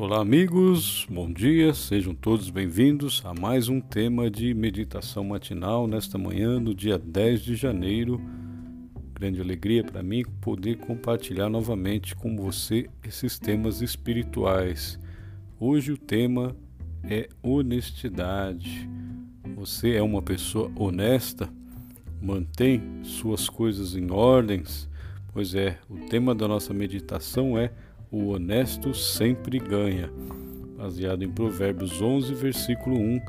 Olá, amigos, bom dia, sejam todos bem-vindos a mais um tema de meditação matinal nesta manhã, no dia 10 de janeiro. Grande alegria para mim poder compartilhar novamente com você esses temas espirituais. Hoje o tema é honestidade. Você é uma pessoa honesta? Mantém suas coisas em ordens? Pois é, o tema da nossa meditação é O honesto sempre ganha, baseado em Provérbios 11, versículo 1,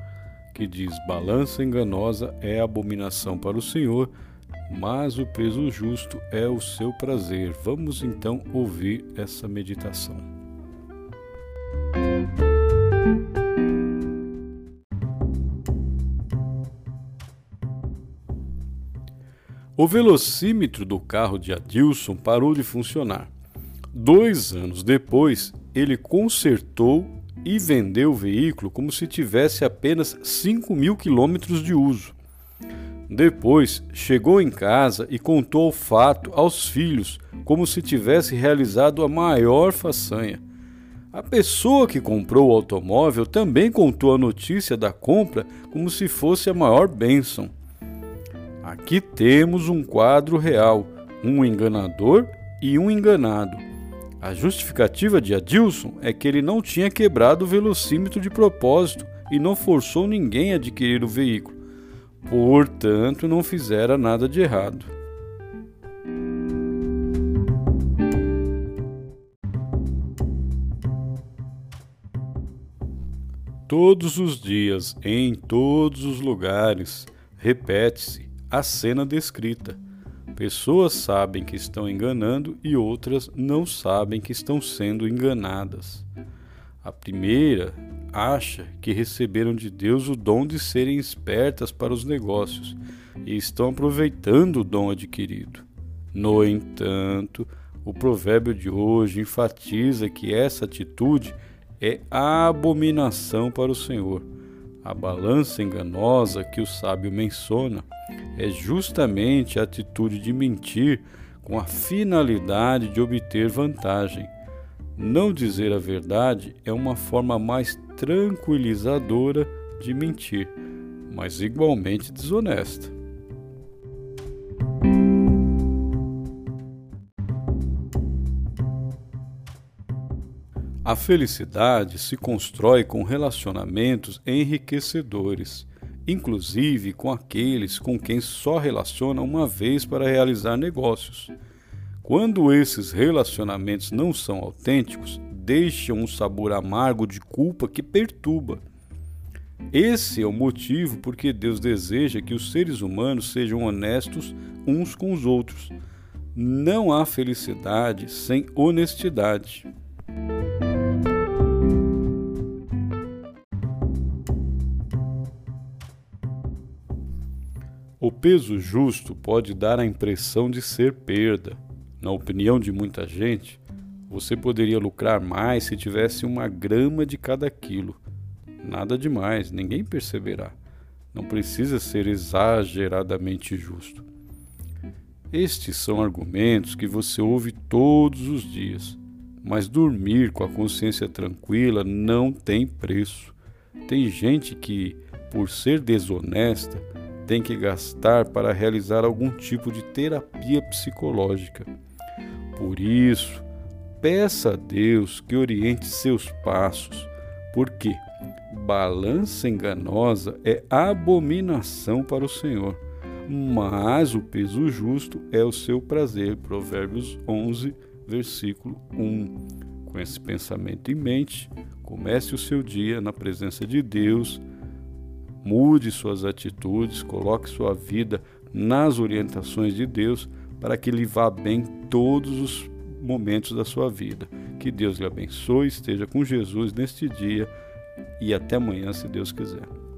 que diz: Balança enganosa é abominação para o Senhor, mas o peso justo é o seu prazer. Vamos então ouvir essa meditação. O velocímetro do carro de Adilson parou de funcionar. Dois anos depois, ele consertou e vendeu o veículo como se tivesse apenas 5 mil quilômetros de uso. Depois, chegou em casa e contou o fato aos filhos como se tivesse realizado a maior façanha. A pessoa que comprou o automóvel também contou a notícia da compra como se fosse a maior bênção. Aqui temos um quadro real, um enganador e um enganado. A justificativa de Adilson é que ele não tinha quebrado o velocímetro de propósito e não forçou ninguém a adquirir o veículo. Portanto, não fizera nada de errado. Todos os dias, em todos os lugares, repete-se: a cena descrita. Pessoas sabem que estão enganando e outras não sabem que estão sendo enganadas. A primeira acha que receberam de Deus o dom de serem espertas para os negócios e estão aproveitando o dom adquirido. No entanto, o provérbio de hoje enfatiza que essa atitude é abominação para o Senhor. A balança enganosa que o sábio menciona é justamente a atitude de mentir com a finalidade de obter vantagem. Não dizer a verdade é uma forma mais tranquilizadora de mentir, mas igualmente desonesta. A felicidade se constrói com relacionamentos enriquecedores inclusive com aqueles com quem só relaciona uma vez para realizar negócios. Quando esses relacionamentos não são autênticos, deixam um sabor amargo de culpa que perturba. Esse é o motivo porque Deus deseja que os seres humanos sejam honestos uns com os outros. Não há felicidade sem honestidade. O peso justo pode dar a impressão de ser perda. Na opinião de muita gente, você poderia lucrar mais se tivesse uma grama de cada quilo. Nada demais, ninguém perceberá. Não precisa ser exageradamente justo. Estes são argumentos que você ouve todos os dias, mas dormir com a consciência tranquila não tem preço. Tem gente que, por ser desonesta, tem que gastar para realizar algum tipo de terapia psicológica. Por isso, peça a Deus que oriente seus passos, porque balança enganosa é abominação para o Senhor, mas o peso justo é o seu prazer. Provérbios 11, versículo 1. Com esse pensamento em mente, comece o seu dia na presença de Deus Mude suas atitudes, coloque sua vida nas orientações de Deus para que lhe vá bem todos os momentos da sua vida. Que Deus lhe abençoe, esteja com Jesus neste dia e até amanhã, se Deus quiser.